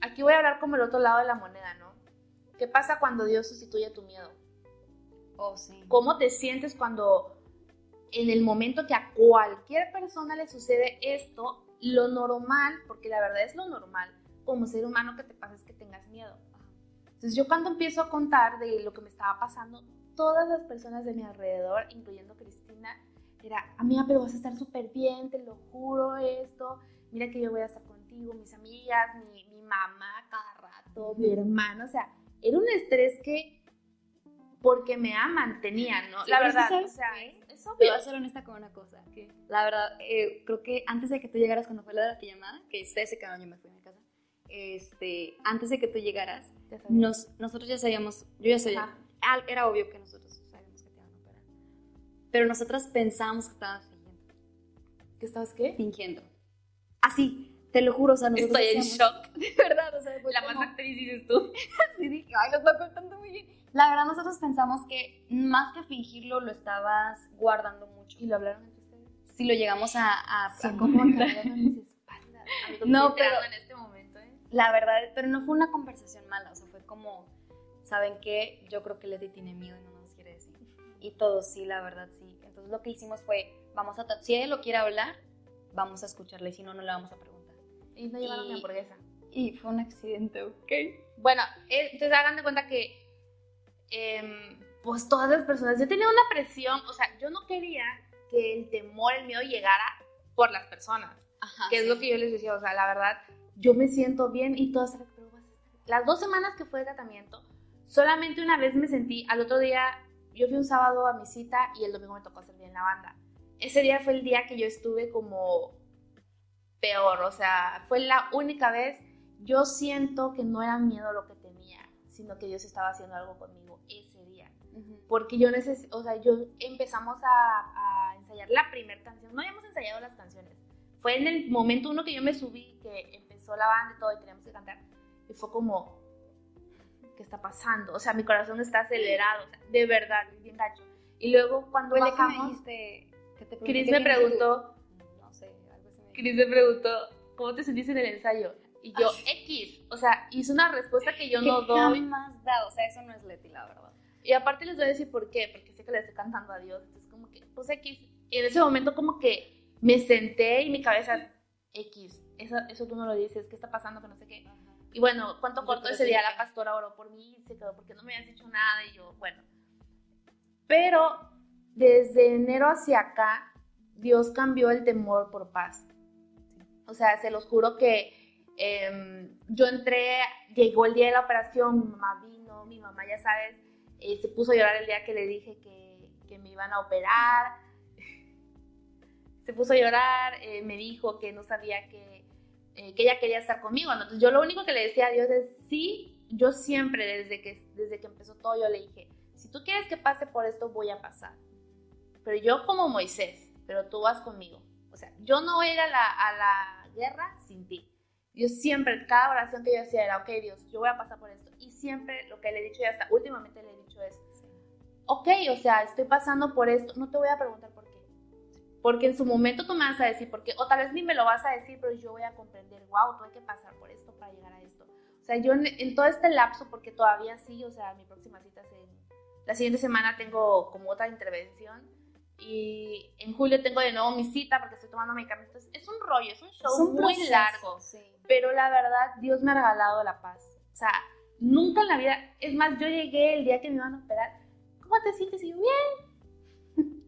aquí voy a hablar como el otro lado de la moneda, ¿no? ¿Qué pasa cuando Dios sustituye tu miedo? Oh, sí. ¿Cómo te sientes cuando en el momento que a cualquier persona le sucede esto, lo normal, porque la verdad es lo normal, como ser humano que te pasa es que tengas miedo? Entonces yo cuando empiezo a contar de lo que me estaba pasando, todas las personas de mi alrededor, incluyendo Cristina, era, amiga, pero vas a estar súper bien, te lo juro esto, mira que yo voy a estar contigo, mis amigas, mi, mi mamá cada rato, mi hermano, o sea, era un estrés que porque me aman tenían, ¿no? Sí, la verdad, o ¿sabes sea, es, Te voy a ser honesta con una cosa. Que la verdad, eh, creo que antes de que tú llegaras, cuando fue la de la pijamada, que ustedes se quedaron, yo me fui a mi casa. Este, antes de que tú llegaras, nos, nosotros ya sabíamos, yo ya sabía, Ajá. era obvio que nosotros sabíamos que te iban a operar. Pero nosotras pensábamos que estabas fingiendo. ¿Que estabas qué? Fingiendo. Así, te lo juro, o sea, nosotros Estoy en decíamos- shock. [laughs] De verdad, o sea, fue La como- más actriz dices tú. [laughs] y dije, ay, lo está contando muy bien. La verdad, nosotros pensamos que más que fingirlo, lo estabas guardando mucho. ¿Y lo hablaron entre ustedes? Si lo llegamos a, a, a ¿Cómo comentar. [laughs] cayeron mis espaldas? No, pero- en este momento, ¿eh? La verdad, pero no fue una conversación mala, o sea, fue como, ¿saben qué? Yo creo que Leti tiene miedo y no nos quiere decir. Y todos, sí, la verdad, sí. Entonces lo que hicimos fue, vamos a, si ella lo quiere hablar, vamos a escucharle, y si no, no le vamos a preguntar. Y no llevaron Y- mi hamburguesa. Y fue un accidente, ¿ok? Bueno, eh, entonces hagan de cuenta que, em, pues todas las personas, yo tenía una presión, o sea, yo no quería que el temor, el miedo llegara por las personas. que es lo que yo les decía, o sea, la verdad, yo me siento bien y todas las dos semanas que fue de tratamiento, solamente una vez me sentí, al otro día, yo fui un sábado a mi cita y el domingo me tocó hacer bien la banda. Ese día fue el día que yo estuve como peor, o sea, fue la única vez, yo siento que no era miedo lo que sino que Dios estaba haciendo algo conmigo ese día. Porque yo necesito, o sea, yo empezamos a, a ensayar la primera canción, no habíamos ensayado las canciones, fue en el momento uno que yo me subí, que empezó la banda y todo y teníamos que cantar, y fue como, ¿qué está pasando? O sea, mi corazón está acelerado, de verdad, bien gacho. Y luego cuando bajamos, que me te Chris me preguntó, no sé, algo Chris me preguntó, ¿cómo te sentiste en el ensayo? Y yo, X, o sea, hice una respuesta que yo no doy. más dado, o sea, eso no es Leti, la verdad. Y aparte les voy a decir por qué, porque sé que le estoy cantando a Dios, entonces como que, pues X, y en ese momento como que me senté y mi cabeza, X, eso, eso tú no lo dices, ¿qué está pasando? Que no sé qué. Y bueno, ¿cuánto corto ese día? La pastora oró por mí, se quedó porque no me habías dicho nada y yo, bueno. Pero desde enero hacia acá, Dios cambió el temor por paz. O sea, se los juro que em, yo entré, llegó el día de la operación, mi mamá vino, mi mamá, ya sabes, eh, se puso a llorar el día que le dije que, que me iban a operar [laughs] se puso a llorar, eh, me dijo que no sabía que, eh, que ella quería estar conmigo. Entonces yo lo único que le decía a Dios es, sí, yo siempre, desde que, desde que empezó todo, yo le dije, si tú quieres que pase por esto, voy a pasar. Pero yo como Moisés, pero tú vas conmigo. O sea, yo no voy a ir a la, a la guerra sin ti. Yo siempre, cada oración que yo hacía era, ok Dios, yo voy a pasar por esto. Y siempre lo que le he dicho y hasta últimamente le he dicho es, ok, o sea, estoy pasando por esto, no te voy a preguntar por porque en su momento tú me vas a decir, porque, o tal vez ni me lo vas a decir, pero yo voy a comprender, wow, tuve que pasar por esto para llegar a esto. O sea, yo en, todo este lapso, porque todavía sí, o sea, mi próxima cita es en, la siguiente semana tengo como otra intervención y en julio tengo de nuevo mi cita porque estoy tomando medicamentos. Es un rollo, es un show muy largo, pero la verdad, Dios me ha regalado la paz. O sea, nunca en la vida, es más, yo llegué el día que me iban a operar, ¿cómo te sientes? Y yo, bien,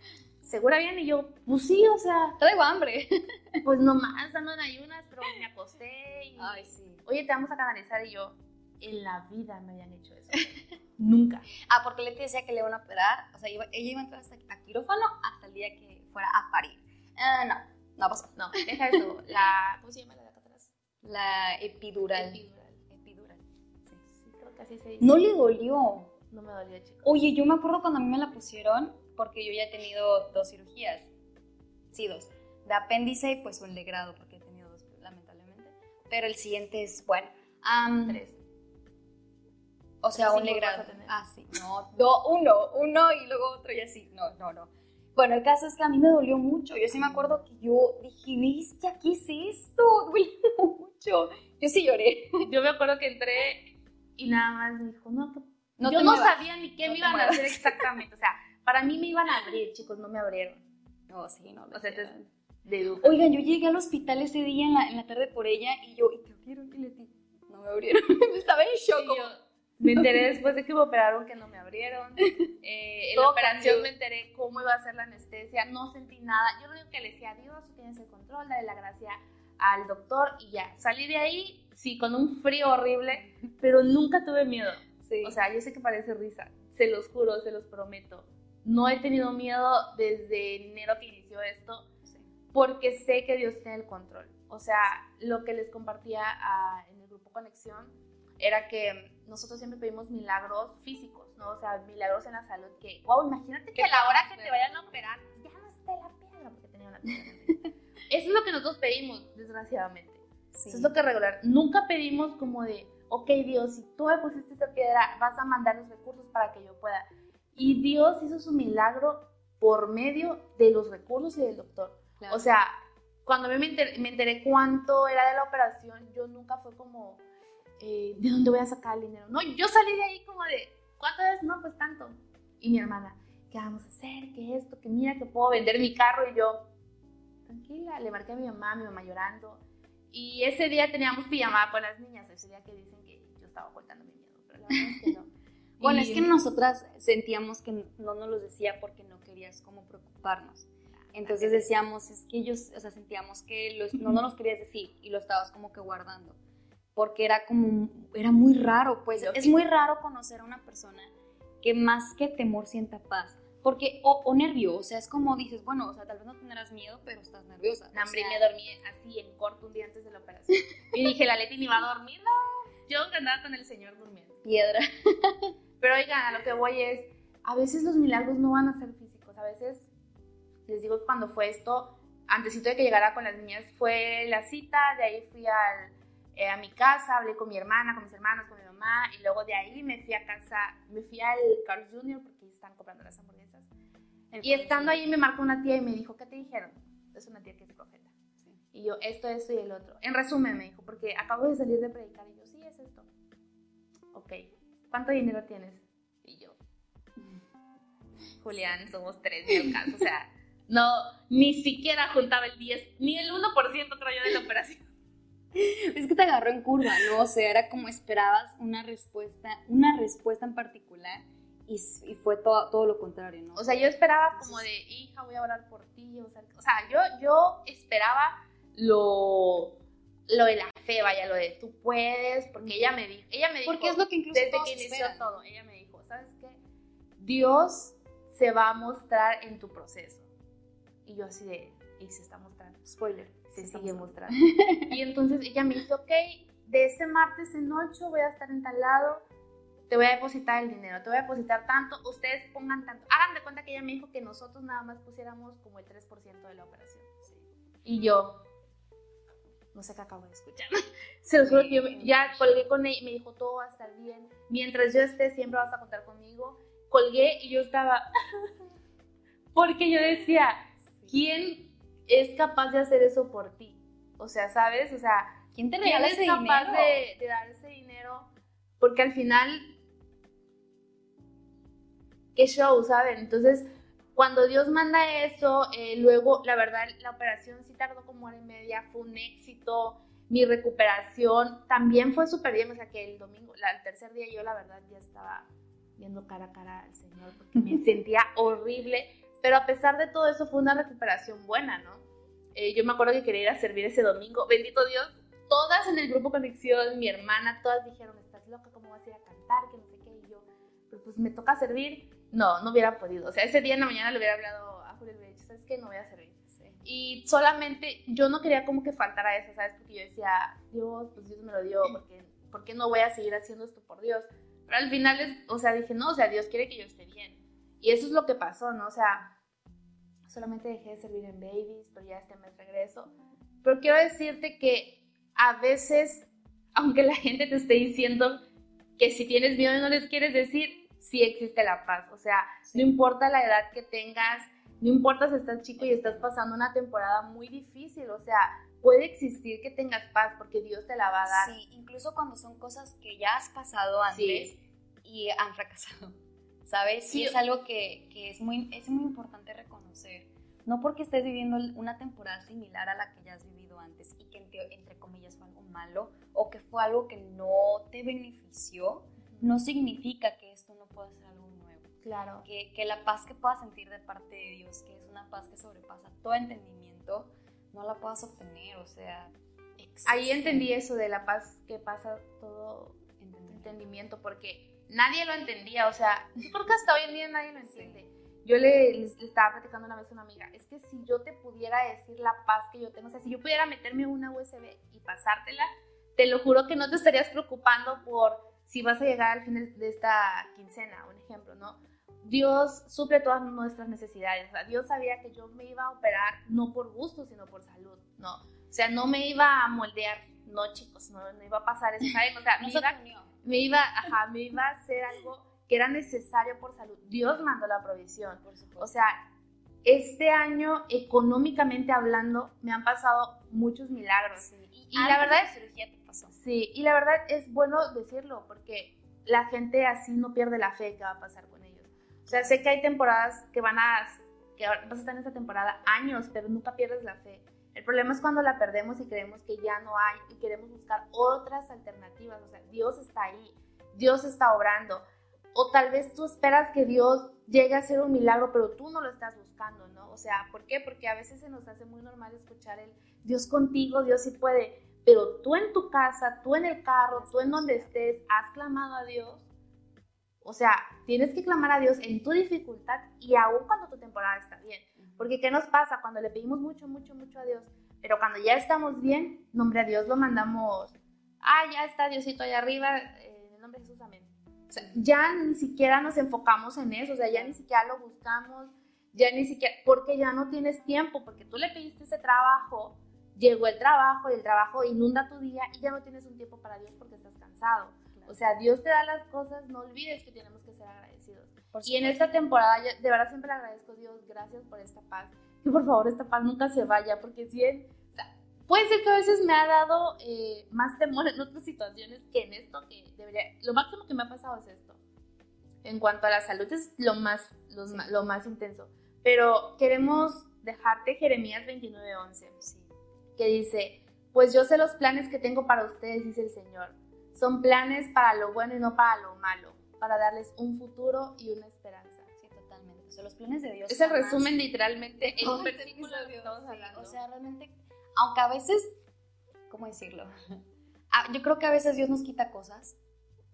[laughs] ¿segura bien? Y yo, pues sí, o sea. Traigo hambre. [laughs] Pues nomás dando en ayunas, pero me acosté y. Ay, sí. Oye, te vamos a canalizar y yo, en la vida me habían hecho eso. [laughs] Nunca. Ah, porque Leti decía que le iban a operar, o sea, ella iba a entrar hasta a quirófano hasta el día que fuera a parir. Uh, no, no pasó. No, deja eso. La, ¿Cómo se llama la de acá atrás? La epidural. Epidural. Epidural. Sí, sí, creo que así se dice. No le dolió. No me dolió, chicos. Oye, yo me acuerdo cuando a mí me la pusieron, porque yo ya he tenido dos cirugías. Sí, dos. De apéndice, pues un de grado, porque he tenido dos, lamentablemente. Pero el siguiente es, bueno. Tres. O sea, un legrado. Ah, sí. No, uno, uno y luego otro y así. No, no, no. Bueno, el caso es que a mí me dolió mucho. Yo sí me acuerdo que yo dije, ¿viste? ¿Qué es esto? Duele [laughs] mucho. Yo sí lloré. [laughs] Yo me acuerdo que entré y nada más me dijo, no, no yo no sabía ni qué me iban a hacer exactamente. O sea, para mí me iban a abrir, chicos, no me abrieron. No, sí, no. O sea, te, de Oigan, yo llegué al hospital ese día en la, en la tarde por ella y yo, ¿y te abrieron? Y le dije, no me abrieron. [laughs] Estaba en shock. Me enteré después de que me operaron que no me abrieron. Eh, en la operación me enteré cómo iba a ser la anestesia. No sentí nada. Yo lo único que le decía, Dios, tú tienes el control, dale la gracia al doctor y ya. Salí de ahí, sí, con un frío horrible, pero nunca tuve miedo. Sí. O sea, yo sé que parece risa. Se los juro, se los prometo no he tenido miedo desde enero que inició esto, porque sé que Dios tiene el control. O sea, lo que les compartía ah, en el grupo Conexión era que nosotros siempre pedimos milagros físicos, ¿no? O sea, milagros en la salud que, wow, imagínate que a la hora que te vayan a operar, ya no esté la piedra porque tenía una piedra. [laughs] Eso es lo que nosotros pedimos, desgraciadamente. Eso es lo que regular. Nunca pedimos como de, ok Dios, si tú me pusiste esta piedra, vas a mandar los recursos para que yo pueda. Y Dios hizo su milagro por medio de los recursos y del doctor. O sea, cuando me enteré, me enteré, cuánto era de la operación, yo nunca fue como, eh, ¿de dónde voy a sacar el dinero? No, yo salí de ahí como de, ¿cuánto es? No, pues tanto. Y mi hermana, ¿qué vamos a hacer? ¿Qué esto? Que mira que puedo vender mi carro. Y yo, tranquila, le marqué a mi mamá, mi mamá llorando. Y ese día teníamos pijamada con las niñas, ese día que dicen que yo estaba ocultando mi miedo, pero la verdad es que no. [laughs] Bueno, es que nosotras sentíamos que no nos lo decía porque no querías como preocuparnos. Entonces decíamos, es que ellos, o sea, sentíamos que los, no, no nos querías decir y lo estabas como que guardando. Porque era como, era muy raro, pues es muy raro conocer a una persona que más que temor sienta paz. Porque, o, nervio, o sea, es como dices, bueno, o sea, tal vez no tendrás miedo, pero estás nerviosa. No, hombre, me dormí así en corto un día antes de la operación. y dije, la Leti ni va a dormir, no. Yo andaba con el Señor durmiendo. Piedra. [laughs] pero oigan, a lo que voy es, a veces los milagros no van a ser físicos, a veces, les digo que cuando fue esto, antesito de que llegara con las niñas, fue la cita, de ahí fui al, eh, a mi casa, hablé con mi hermana, con mis hermanos, con mi mamá, y luego de ahí me fui a casa, me fui al Carl Jr. porque están comprando las hamburguesas y estando ahí me marcó una tía y me dijo, ¿qué te dijeron? Es una tía que es profeta. Y yo, esto, esto y el otro. En resumen, me dijo, porque acabo de salir de predicar. Y yo, sí, es esto. Ok, ¿cuánto dinero tienes? Y yo, [laughs] Julián, somos tres ni caso. O sea, no, ni siquiera juntaba el 10, ni el 1% creo yo de la operación. [laughs] Es que te agarró en curva, ¿no? O sea, era como esperabas una respuesta, una respuesta en particular y, fue todo, todo lo contrario, ¿no? O sea, yo esperaba como de, hija, voy a orar por ti, o sea, o sea yo, yo esperaba lo, lo de la fe, vaya, lo de tú puedes, porque ella me dijo, ella me dijo, porque es lo que incluso desde que inició todo, ella me dijo, ¿sabes qué? Dios se va a mostrar en tu proceso. Y yo así de, y se está mostrando, spoiler, se, sigue mostrando. y entonces ella me dice, ok, de este martes en 8 voy a estar en tal lado, te voy a depositar el dinero, te voy a depositar tanto, ustedes pongan tanto. Hagan de cuenta que ella me dijo que nosotros nada más pusiéramos como el 3% de la operación. Y yo, no sé qué acabo de escuchar. [laughs] Se lo juro que yo ya colgué con ella, me dijo todo va a estar bien. Mientras yo esté, siempre vas a contar conmigo. Colgué y yo estaba. [laughs] Porque yo decía, ¿quién es capaz de hacer eso por ti? O sea, ¿sabes? O sea, ¿quién te regala ¿quién es capaz de, de dar ese dinero? Porque al final qué show, ¿saben? Entonces, cuando Dios manda eso, eh, luego, la verdad, la operación sí tardó como hora y media, fue un éxito. Mi recuperación también fue súper bien, o sea que el domingo, el tercer día yo la verdad ya estaba viendo cara a cara al Señor porque me [laughs] sentía horrible, pero a pesar de todo eso fue una recuperación buena, ¿no? Eh, yo me acuerdo que quería ir a servir ese domingo, bendito Dios, todas en el grupo Conexión, mi hermana, todas dijeron, estás loca, ¿cómo vas a ir a cantar? Que no sé qué, y yo, pero pues me toca servir no, no hubiera podido. O sea, ese día en la mañana le hubiera hablado a Julio y le ¿sabes qué? No voy a servir. Y solamente yo no quería como que faltara eso, ¿sabes? Porque yo decía, Dios, pues Dios me lo dio, porque ¿por qué no voy a seguir haciendo esto por Dios? Pero al final, o sea, dije, no, o sea, Dios quiere que yo esté bien. Y eso es lo que pasó, ¿no? O sea, solamente dejé de servir en babies, pero ya este mes regreso. Pero quiero decirte que a veces, aunque la gente te esté diciendo que si tienes miedo y no les quieres decir, sí existe la paz. O sea, no importa la edad que tengas, no importa si estás chico y estás pasando una temporada muy difícil, o sea, puede existir que tengas paz porque Dios te la va a dar. Sí, incluso cuando son cosas que ya has pasado antes y han fracasado, ¿sabes? Sí, es algo que, que, es, muy, es muy importante reconocer. No porque estés viviendo una temporada similar a la que ya has vivido antes y que entre, entre comillas fue algo malo o que fue algo que no te benefició, no significa que esto no pueda ser algo nuevo. Claro. Que, que, la paz que puedas sentir de parte de Dios, que es una paz que sobrepasa todo entendimiento, no la puedas obtener, o sea... Ahí entendí eso de la paz que pasa todo entendimiento, porque nadie lo entendía, o sea, yo creo que hasta hoy en día nadie lo entiende. Yo le, le, estaba platicando una vez a una amiga, es que si yo te pudiera decir la paz que yo tengo, o sea, si yo pudiera meterme una USB y pasártela, te lo juro que no te estarías preocupando por si vas a llegar al fin de esta quincena, un ejemplo, ¿no? Dios suple todas nuestras necesidades. O sea, Dios sabía que yo me iba a operar no por gusto, sino por salud, ¿no? O sea, no me iba a moldear, no chicos, no, no iba a pasar eso, [laughs] ¿saben? O sea, me iba, me iba, ajá, me iba a hacer algo que era necesario por salud. Dios mandó la provisión. O sea, este año, económicamente hablando, me han pasado muchos milagros. Y, la verdad es cirugía Sí, y la verdad es bueno decirlo porque la gente así no pierde la fe que va a pasar con ellos. O sea, sé que hay temporadas que van a, que vas a estar en esta temporada años, pero nunca pierdes la fe. El problema es cuando la perdemos y creemos que ya no hay y queremos buscar otras alternativas. O sea, Dios está ahí, Dios está obrando. O tal vez tú esperas que Dios llegue a hacer un milagro, pero tú no lo estás buscando, ¿no? O sea, ¿por qué? Porque a veces se nos hace muy normal escuchar el Dios contigo, Dios sí puede, pero tú en tu casa, tú en el carro, tú en donde estés, has clamado a Dios. O sea, tienes que clamar a Dios en tu dificultad y aún cuando tu temporada está bien. Porque ¿qué nos pasa cuando le pedimos mucho, mucho, mucho a Dios? Pero cuando ya estamos bien, nombre a Dios lo mandamos, ah, ya está Diosito allá arriba, en el nombre de Jesús, amén. Sea, ya ni siquiera nos enfocamos en eso, o sea, ya ni siquiera lo buscamos, ya ni siquiera, porque ya no tienes tiempo, porque tú le pediste ese trabajo, llegó el trabajo y el trabajo inunda tu día y ya no tienes un tiempo para Dios porque estás cansado. O sea, Dios te da las cosas, no olvides que tenemos que ser agradecidos. y en esta temporada, de verdad siempre le agradezco a Dios, gracias por esta paz. Que por favor esta paz nunca se vaya, porque si Él, puede ser que a veces me ha dado eh, más temor en otras situaciones que en esto, que debería, lo máximo que me ha pasado es esto. En cuanto a la salud es lo más, lo más intenso. Pero queremos dejarte Jeremías 29:11, que dice, pues yo sé los planes que tengo para ustedes, dice el Señor. Son planes para lo bueno y no para lo malo, para darles un futuro y una esperanza. Sí, totalmente. O sea, los planes de Dios. Es el resumen literalmente en un versículo de Dios. O sea, realmente aunque a veces, ¿cómo decirlo? [laughs] Ah, yo creo que a veces Dios nos quita cosas,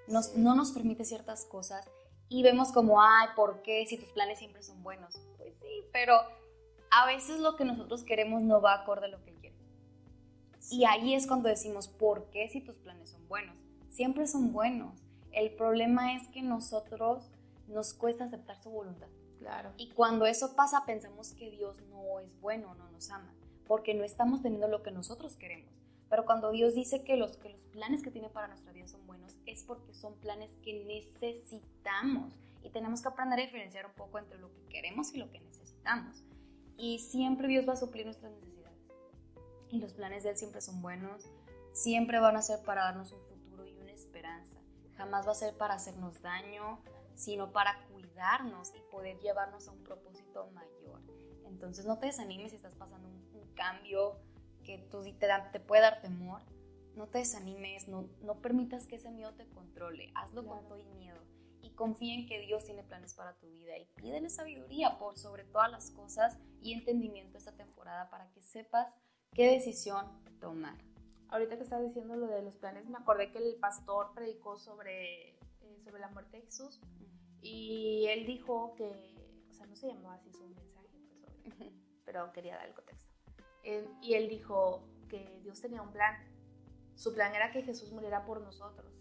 nos, no nos permite ciertas cosas y vemos como, ay, ¿por qué si tus planes siempre son buenos? Pues sí, pero a veces lo que nosotros queremos no va acorde a lo que Él quiere. Y ahí es cuando decimos, ¿por qué si tus planes son buenos? Siempre son buenos. El problema es que nosotros nos cuesta aceptar su voluntad. Claro. Y cuando eso pasa, pensamos que Dios no es bueno, no nos ama porque no estamos teniendo lo que nosotros queremos. Pero cuando Dios dice que los, que los planes que tiene para nuestra vida son buenos, es porque son planes que necesitamos. Y tenemos que aprender a diferenciar un poco entre lo que queremos y lo que necesitamos. Y siempre Dios va a suplir nuestras necesidades. Y los planes de Él siempre son buenos, siempre van a ser para darnos un futuro y una esperanza. Jamás va a ser para hacernos daño, sino para cuidarnos y poder llevarnos a un propósito mayor. Entonces no te desanimes si estás pasando cambio que tú te, te puede dar temor, no te desanimes, no, no permitas que ese miedo te controle, hazlo con todo y miedo. Y confía en que Dios tiene planes para tu vida y pídele sabiduría por sobre todas las cosas y entendimiento esta temporada para que sepas qué decisión tomar. Ahorita que estás diciendo lo de los planes, me acordé que el pastor predicó sobre, eh, sobre la muerte de Jesús y él dijo que, o sea, no se llamó así su mensaje, pues, pero quería dar el contexto y él dijo que Dios tenía un plan. Su plan era que Jesús muriera por nosotros.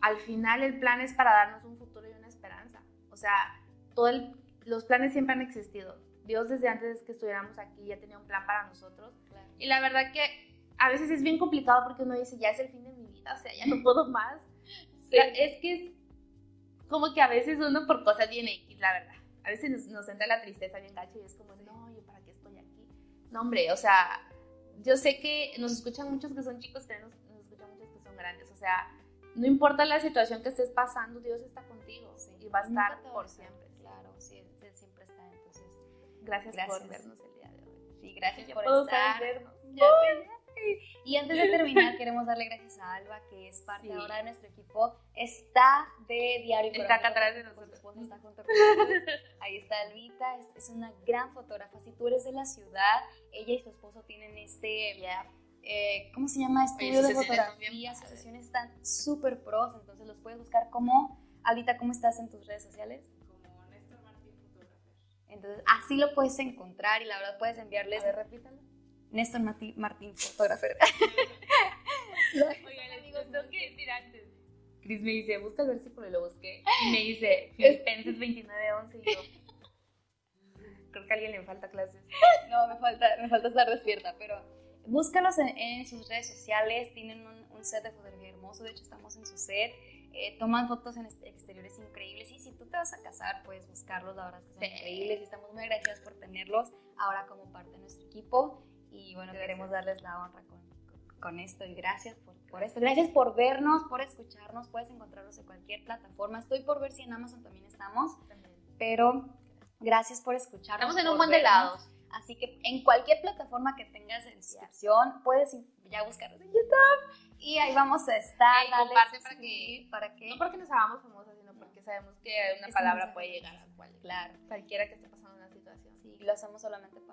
Al final el plan es para darnos un futuro y una esperanza. O sea, todo los planes siempre han existido. Dios desde antes de que estuviéramos aquí ya tenía un plan para nosotros. Y la verdad que a veces es bien complicado porque uno dice, ya es el fin de mi vida, o sea, ya no [laughs] puedo más. es que es como que a veces uno por cosas viene X, la verdad. A veces nos, nos entra la tristeza bien gacho y es como, no, no, hombre, o sea, yo sé que nos escuchan muchos que son chicos, pero nos, escuchan muchos que son grandes. O sea, no importa la situación que estés pasando, Dios está contigo y va a estar por siempre. Claro, sí, Él siempre está. Entonces, gracias, por vernos el día de hoy. Sí, gracias por estar. Vernos. Y antes de terminar, [laughs] queremos darle gracias a Alba, que es parte ahora de nuestro equipo. Está de Diario Está acá atrás de nosotros. Está junto con nosotros. [laughs] Ahí está Albita, es, una gran fotógrafa. Si tú eres de la ciudad, ella y su esposo tienen este... Eh, ¿Cómo se llama? Estudio de fotografía. Sus sesiones están súper pros, entonces los puedes buscar como... Albita, ¿cómo estás en tus redes sociales? Como Néstor Martín Fotógrafo. Entonces, así lo puedes encontrar y la verdad puedes enviarles... A repítalo Néstor Martín, fotógrafo. [laughs] Oiga, les digo, tengo que decir antes. Chris me dice, busca el versículo y lo busqué. Y me dice, Filipenses 29.11 y yo... [laughs] Creo que a alguien le falta clases. No, me falta, me falta estar despierta, pero búscalos en, sus redes sociales. Tienen un, set de fotografía hermoso. De hecho, estamos en su set. Eh, toman fotos en exteriores increíbles. Y si tú te vas a casar, puedes buscarlos. La verdad es que son increíbles. Y estamos muy agradecidos por tenerlos ahora como parte de nuestro equipo. Y bueno, queremos darles la honra con, con esto y gracias por, por, esto. Gracias por vernos, por escucharnos. Puedes encontrarnos en cualquier plataforma. Estoy por ver si en Amazon también estamos. Pero gracias por escucharnos. Estamos en un buen de lados. Así que en cualquier plataforma que tengas en descripción, puedes ya buscarnos en YouTube y ahí vamos a estar. Y comparte para que, para que... No porque nos hagamos famosos, sino porque sabemos que una palabra puede llegar a cualquiera, Claro. cualquiera que esté pasando una situación. Sí, lo hacemos solamente para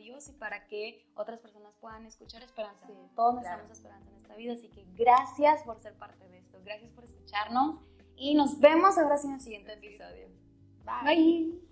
Dios y para que otras personas puedan escuchar esperanza. Sí, Todos claro. necesitamos esperanza en esta vida, así que gracias por ser parte de esto, gracias por escucharnos y nos vemos ahora sí en el siguiente episodio. Bye. Bye.